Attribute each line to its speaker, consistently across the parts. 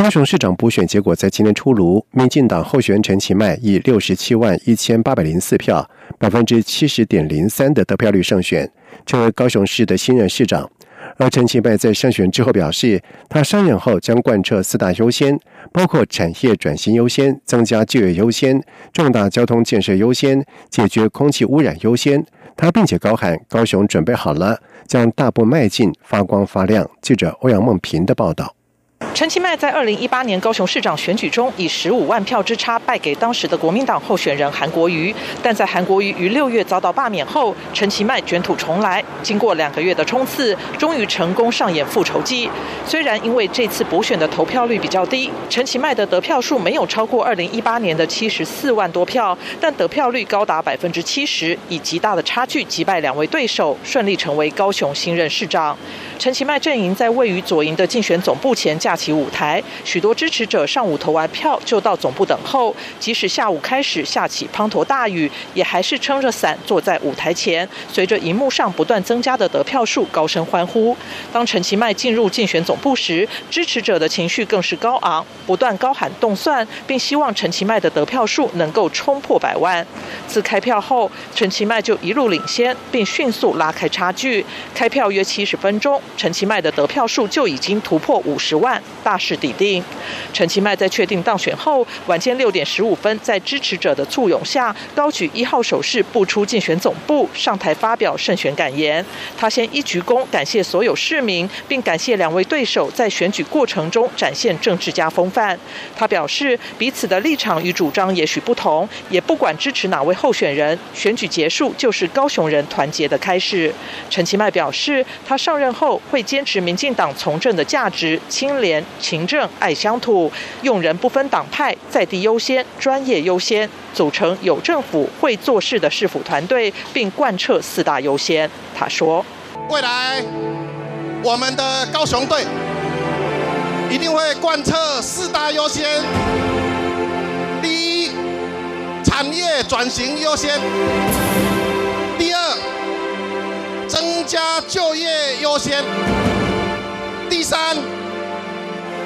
Speaker 1: 高雄市长补选结果在今天出炉，民进党候选人陈其迈以六十七万一千八百零四票，百分之七十点零三的得票率胜选，成为高雄市的新任市长。而陈其迈在胜选之后表示，他上任后将贯彻四大优先，包括产业转型优先、增加就业优先、重大交通建设优先、解决空气污染优先。他并且高喊：“高雄准备好了，将大步迈进，发光发亮。”记者欧阳梦平的报道。
Speaker 2: 陈其迈在二零一八年高雄市长选举中以十五万票之差败给当时的国民党候选人韩国瑜，但在韩国瑜于六月遭到罢免后，陈其迈卷土重来，经过两个月的冲刺，终于成功上演复仇记。虽然因为这次补选的投票率比较低，陈其迈的得票数没有超过二零一八年的七十四万多票，但得票率高达百分之七十，以极大的差距击败两位对手，顺利成为高雄新任市长。陈其迈阵营在位于左营的竞选总部前架起舞台，许多支持者上午投完票就到总部等候，即使下午开始下起滂沱大雨，也还是撑着伞坐在舞台前，随着荧幕上不断增加的得票数高声欢呼。当陈其迈进入竞选总部时，支持者的情绪更是高昂，不断高喊动算，并希望陈其迈的得票数能够冲破百万。自开票后，陈其迈就一路领先，并迅速拉开差距。开票约七十分钟。陈其迈的得票数就已经突破五十万，大势已定。陈其迈在确定当选后，晚间六点十五分，在支持者的簇拥下，高举一号手势步出竞选总部，上台发表胜选感言。他先一鞠躬，感谢所有市民，并感谢两位对手在选举过程中展现政治家风范。他表示，彼此的立场与主张也许不同，也不管支持哪位候选人，选举结束就是高雄人团结的开始。陈其迈表示，他上任后。会坚持民进党从政的价值，清廉、勤政、爱乡土，用人不分党派，在地优先、专业优先，组成有政府会做事的市府团队，并贯彻四大优先。他说：“
Speaker 3: 未来我们的高雄队一定会贯彻四大优先。第一，产业转型优先；增加就业优先。第三，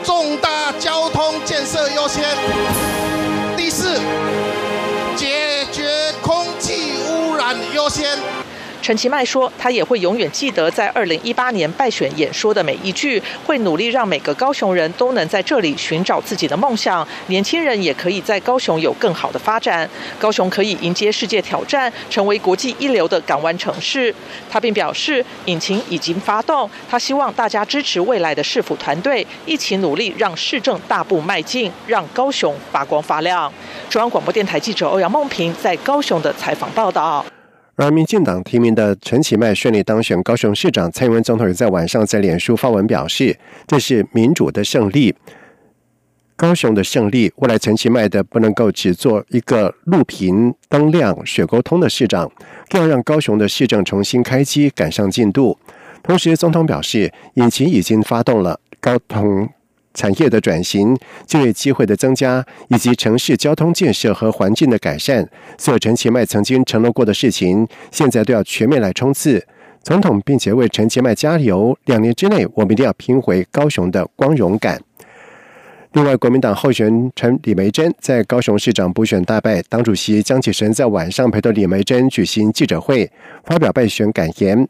Speaker 3: 重大交通建设优先。第四，解决空气污染优先。
Speaker 2: 陈其迈说，他也会永远记得在二零一八年败选演说的每一句，会努力让每个高雄人都能在这里寻找自己的梦想，年轻人也可以在高雄有更好的发展，高雄可以迎接世界挑战，成为国际一流的港湾城市。他并表示，引擎已经发动，他希望大家支持未来的市府团队，一起努力让市政大步迈进，让高雄发光发亮。中央广播电台记者欧阳梦平在高雄的采访报道。
Speaker 1: 而民进党提名的陈其迈顺利当选高雄市长，蔡英文总统也在晚上在脸书发文表示，这是民主的胜利，高雄的胜利。未来陈其迈的不能够只做一个路平灯亮、雪沟通的市长，更要让高雄的市政重新开机，赶上进度。同时，总统表示，引擎已经发动了，高通。产业的转型、就业机会的增加，以及城市交通建设和环境的改善，所有陈其迈曾经承诺过的事情，现在都要全面来冲刺。总统并且为陈其迈加油，两年之内，我们一定要拼回高雄的光荣感。另外，国民党候选人陈李梅珍在高雄市长补选大败，党主席江启臣在晚上陪同李梅珍举行记者会，发表败选感言。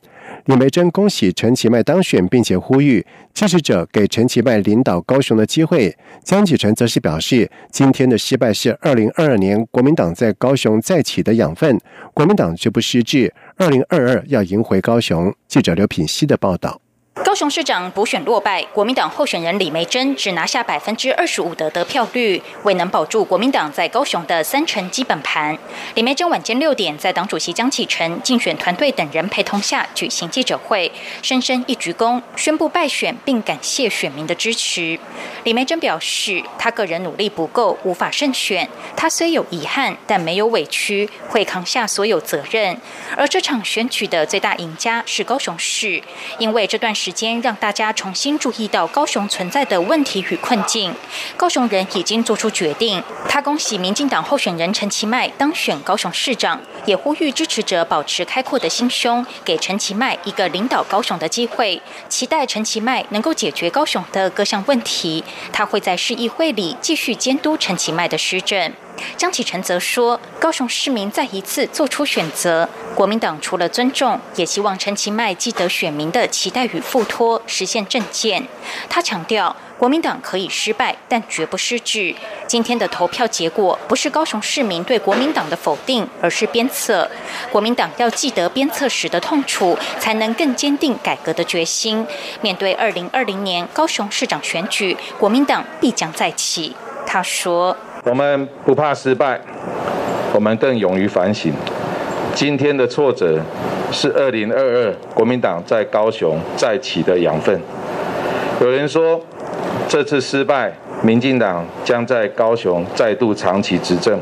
Speaker 1: 李梅珍恭喜陈其迈当选，并且呼吁支持者给陈其迈领导高雄的机会。江启臣则是表示，今天的失败是二零二二年国民党在高雄再起的养分，国民党绝不失志。二零二二要赢回高雄。记者刘品希的报道。
Speaker 4: 高雄市长补选落败，国民党候选人李梅珍只拿下百分之二十五的得票率，未能保住国民党在高雄的三成基本盘。李梅珍晚间六点在党主席江启臣、竞选团队等人陪同下举行记者会，深深一鞠躬，宣布败选，并感谢选民的支持。李梅珍表示，他个人努力不够，无法胜选。他虽有遗憾，但没有委屈，会扛下所有责任。而这场选举的最大赢家是高雄市，因为这段时时间让大家重新注意到高雄存在的问题与困境。高雄人已经做出决定。他恭喜民进党候选人陈其迈当选高雄市长，也呼吁支持者保持开阔的心胸，给陈其迈一个领导高雄的机会。期待陈其迈能够解决高雄的各项问题。他会在市议会里继续监督陈其迈的施政。江启臣则说，高雄市民再一次做出选择，国民党除了尊重，也希望陈其迈记得选民的期待与付托，实现政见。他强调，国民党可以失败，但绝不失智。今天的投票结果不是高雄市民对国民党的否定，而是鞭策。国民党要记得鞭策时的痛楚，才能更坚定改革的决心。面对二零二零年高雄市长选举，国民党必将再起。他说。
Speaker 5: 我们不怕失败，我们更勇于反省。今天的挫折是二零二二国民党在高雄再起的养分。有人说，这次失败，民进党将在高雄再度长期执政。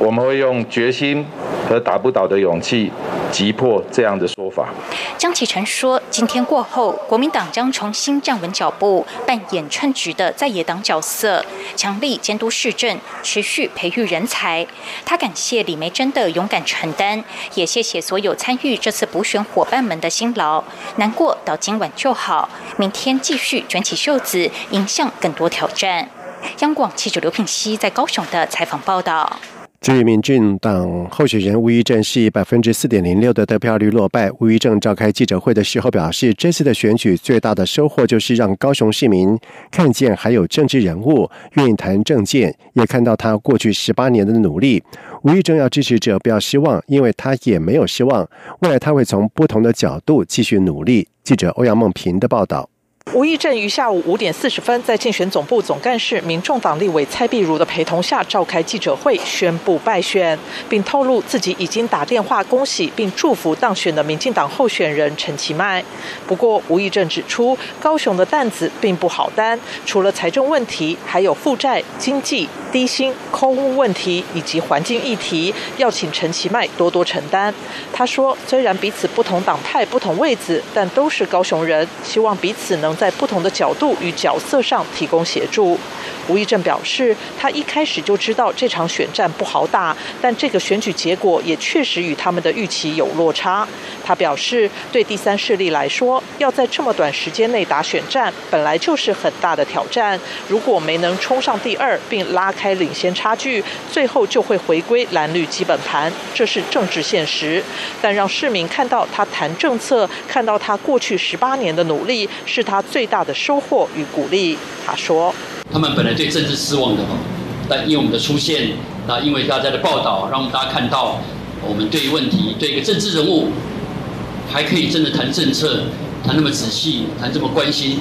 Speaker 5: 我们会用决心和打不倒的勇气。急迫这样的说法，
Speaker 4: 江启臣说：“今天过后，国民党将重新站稳脚步，扮演称职的在野党角色，强力监督市政，持续培育人才。”他感谢李梅珍的勇敢承担，也谢谢所有参与这次补选伙伴们的辛劳。难过到今晚就好，明天继续卷起袖子，迎向更多挑战。央广记者刘品熙在高雄的采访报道。
Speaker 1: 至于民进党候选人吴怡正是以百分之四点零六的得票率落败。吴怡正召开记者会的时候表示，这次的选举最大的收获就是让高雄市民看见还有政治人物愿意谈政见，也看到他过去十八年的努力。吴怡正要支持者不要失望，因为他也没有失望，未来他会从不同的角度继续努力。记者欧阳梦平的报道。
Speaker 2: 吴益正于下午五点四十分，在竞选总部总干事、民众党立委蔡碧如的陪同下召开记者会，宣布败选，并透露自己已经打电话恭喜并祝福当选的民进党候选人陈其迈。不过，吴益正指出，高雄的担子并不好担，除了财政问题，还有负债、经济、低薪、空污问题以及环境议题，要请陈其迈多多承担。他说，虽然彼此不同党派、不同位子，但都是高雄人，希望彼此能。在不同的角度与角色上提供协助。吴益正表示，他一开始就知道这场选战不好打，但这个选举结果也确实与他们的预期有落差。他表示，对第三势力来说，要在这么短时间内打选战，本来就是很大的挑战。如果没能冲上第二，并拉开领先差距，最后就会回归蓝绿基本盘，这是政治现实。但让市民看到他谈政策，看到他过去十八年的努力，是他最大的收获与鼓励。他说。
Speaker 6: 他们本来对政治失望的哈，但因为我们的出现，那因为大家的报道，让我们大家看到，我们对于问题，对一个政治人物，还可以真的谈政策，谈那么仔细，谈这么关心，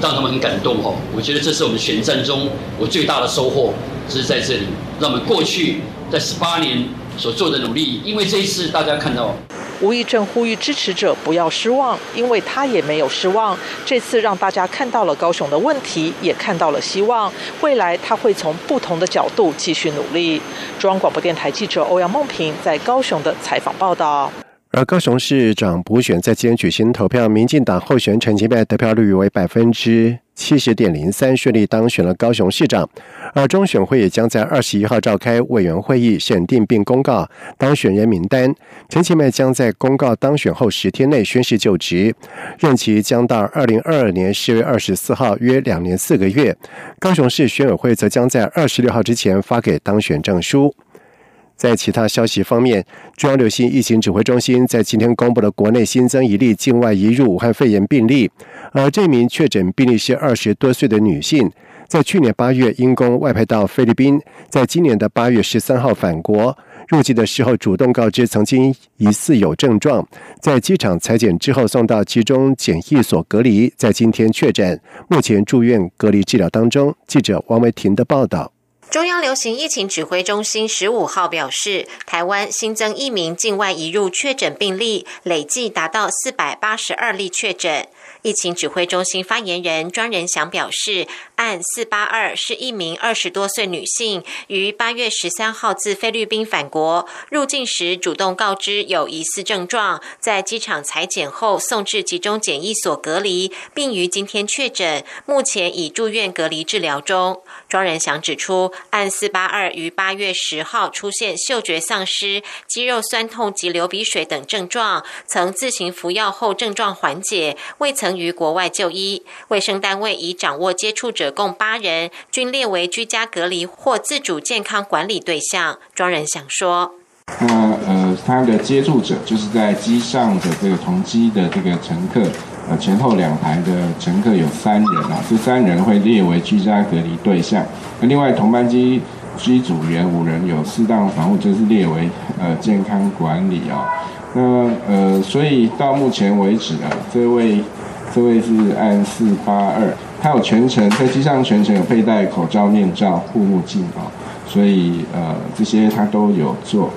Speaker 6: 让他们很感动哈。我觉得这是我们选战中我最大的收获，就是在这里，让我们过去在十八年所做的努力，因为这一次大家看到。
Speaker 2: 吴益正呼吁支持者不要失望，因为他也没有失望。这次让大家看到了高雄的问题，也看到了希望。未来他会从不同的角度继续努力。中央广播电台记者欧阳梦平在高雄的采访报道。
Speaker 1: 而高雄市长补选在今天举行投票，民进党候选人陈其迈得票率为百分之。七十点零三顺利当选了高雄市长，而中选会也将在二十一号召开委员会议选定并公告当选人名单。陈其迈将在公告当选后十天内宣誓就职，任期将到二零二二年十月二十四号，约两年四个月。高雄市选委会则将在二十六号之前发给当选证书。在其他消息方面，中央流行疫情指挥中心在今天公布了国内新增一例境外移入武汉肺炎病例，而这名确诊病例是二十多岁的女性，在去年八月因公外派到菲律宾，在今年的八月十三号返国。入境的时候主动告知曾经疑似有症状，在机场裁剪之后送到集中检疫所隔离，在今天确诊，目前住院隔离治疗当中。记者王维婷的报道。
Speaker 7: 中央流行疫情指挥中心十五号表示，台湾新增一名境外移入确诊病例，累计达到四百八十二例确诊。疫情指挥中心发言人庄仁祥表示，案四八二是一名二十多岁女性，于八月十三号自菲律宾返国，入境时主动告知有疑似症状，在机场裁剪后送至集中检疫所隔离，并于今天确诊，目前已住院隔离治疗中。庄仁祥指出，案四八二于八月十号出现嗅觉丧失、肌肉酸痛及流鼻水等症状，曾自行服药后症状缓解，未曾。于国外就医，卫生单位已掌握接触者共八人，均列为居家隔离或自主健康管理对象。庄仁祥说：“
Speaker 8: 那呃，他的接触者就是在机上的这个同机的这个乘客，呃，前后两排的乘客有三人啊，这三人会列为居家隔离对象。那另外同班机机组员五人有适当防护，就是列为呃健康管理啊。那呃，所以到目前为止啊，这位。”这位是按四八二，他有全程在机上全程有佩戴口罩、面罩、护目镜啊，所以呃这些他都有做。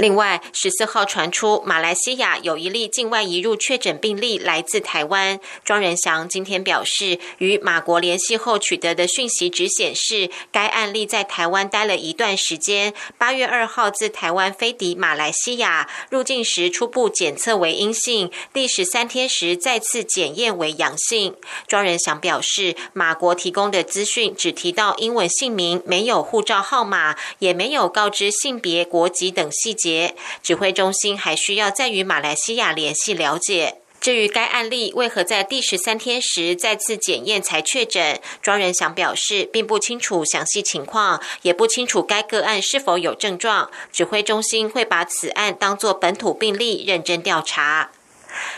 Speaker 7: 另外，十四号传出马来西亚有一例境外移入确诊病例来自台湾。庄仁祥今天表示，与马国联系后取得的讯息只显示，该案例在台湾待了一段时间。八月二号自台湾飞抵马来西亚，入境时初步检测为阴性，第十三天时再次检验为阳性。庄仁祥表示，马国提供的资讯只提到英文姓名，没有护照号码，也没有告知性别、国籍等细节。指挥中心还需要再与马来西亚联系了解。至于该案例为何在第十三天时再次检验才确诊，庄仁祥表示并不清楚详细情况，也不清楚该个案是否有症状。指挥中心会把此案当作本土病例认真调查。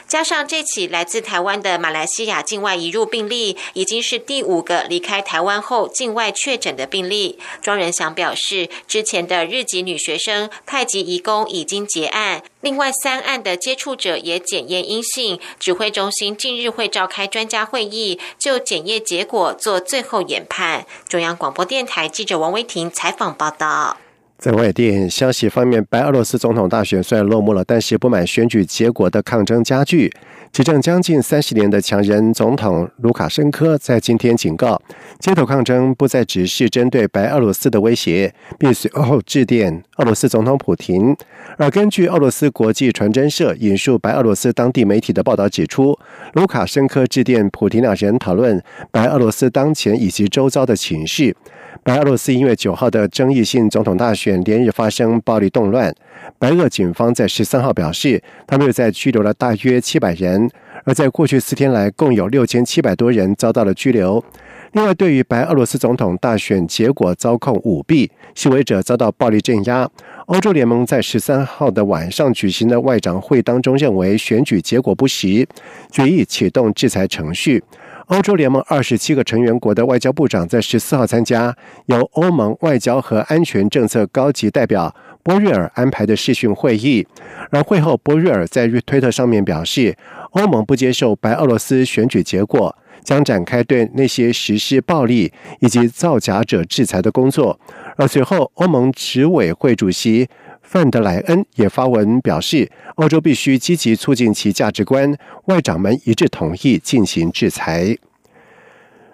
Speaker 7: 加上这起来自台湾的马来西亚境外移入病例，已经是第五个离开台湾后境外确诊的病例。庄仁祥表示，之前的日籍女学生太极移工已经结案，另外三案的接触者也检验阴性。指挥中心近日会召开专家会议，就检验结果做最后研判。中央广播电台记者王威婷采访报道。
Speaker 1: 在外电消息方面，白俄罗斯总统大选虽然落幕了，但是不满选举结果的抗争加剧。执政将近三十年的强人总统卢卡申科在今天警告，街头抗争不再只是针对白俄罗斯的威胁，并随后致电俄罗斯总统普京。而根据俄罗斯国际传真社引述白俄罗斯当地媒体的报道指出，卢卡申科致电普京两人讨论白俄罗斯当前以及周遭的情势。白俄罗斯因为九号的争议性总统大选连日发生暴力动乱，白俄警方在十三号表示，他们又在拘留了大约七百人，而在过去四天来，共有六千七百多人遭到了拘留。另外，对于白俄罗斯总统大选结果遭控舞弊，示威者遭到暴力镇压，欧洲联盟在十三号的晚上举行的外长会当中认为选举结果不实，决议启动制裁程序。欧洲联盟二十七个成员国的外交部长在十四号参加由欧盟外交和安全政策高级代表波瑞尔安排的视讯会议。而会后，波瑞尔在推特上面表示，欧盟不接受白俄罗斯选举结果，将展开对那些实施暴力以及造假者制裁的工作。而随后，欧盟执委会主席范德莱恩也发文表示，欧洲必须积极促进其价值观，外长们一致同意进行制裁。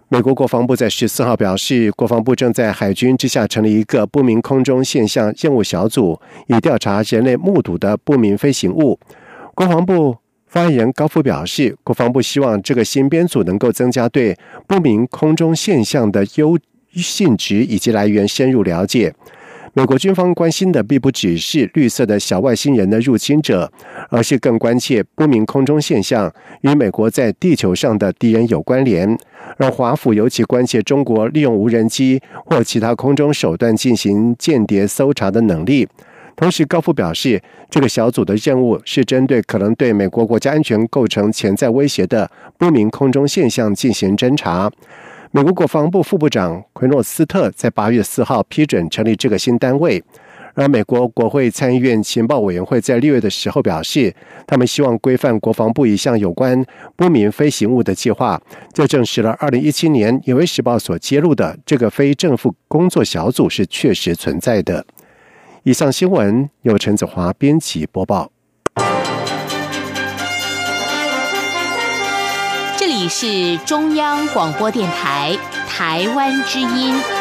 Speaker 1: 美国国防部在十四号表示，国防部正在海军之下成立一个不明空中现象任务小组，以调查人类目睹的不明飞行物。国防部发言人高夫表示，国防部希望这个新编组能够增加对不明空中现象的优性质以及来源深入了解。美国军方关心的并不只是绿色的小外星人的入侵者，而是更关切不明空中现象与美国在地球上的敌人有关联。而华府尤其关切中国利用无人机或其他空中手段进行间谍搜查的能力。同时，高夫表示，这个小组的任务是针对可能对美国国家安全构成潜在威胁的不明空中现象进行侦查。美国国防部副部长奎诺斯特在八月四号批准成立这个新单位。而美国国会参议院情报委员会在六月的时候表示，他们希望规范国防部一项有关不明飞行物的计划。这证实了二零一七年《纽约时报》所揭露的这个非政府工作小组是确实存在的。以上新闻由陈子华编辑播报。
Speaker 9: 是中央广播电台台湾之音。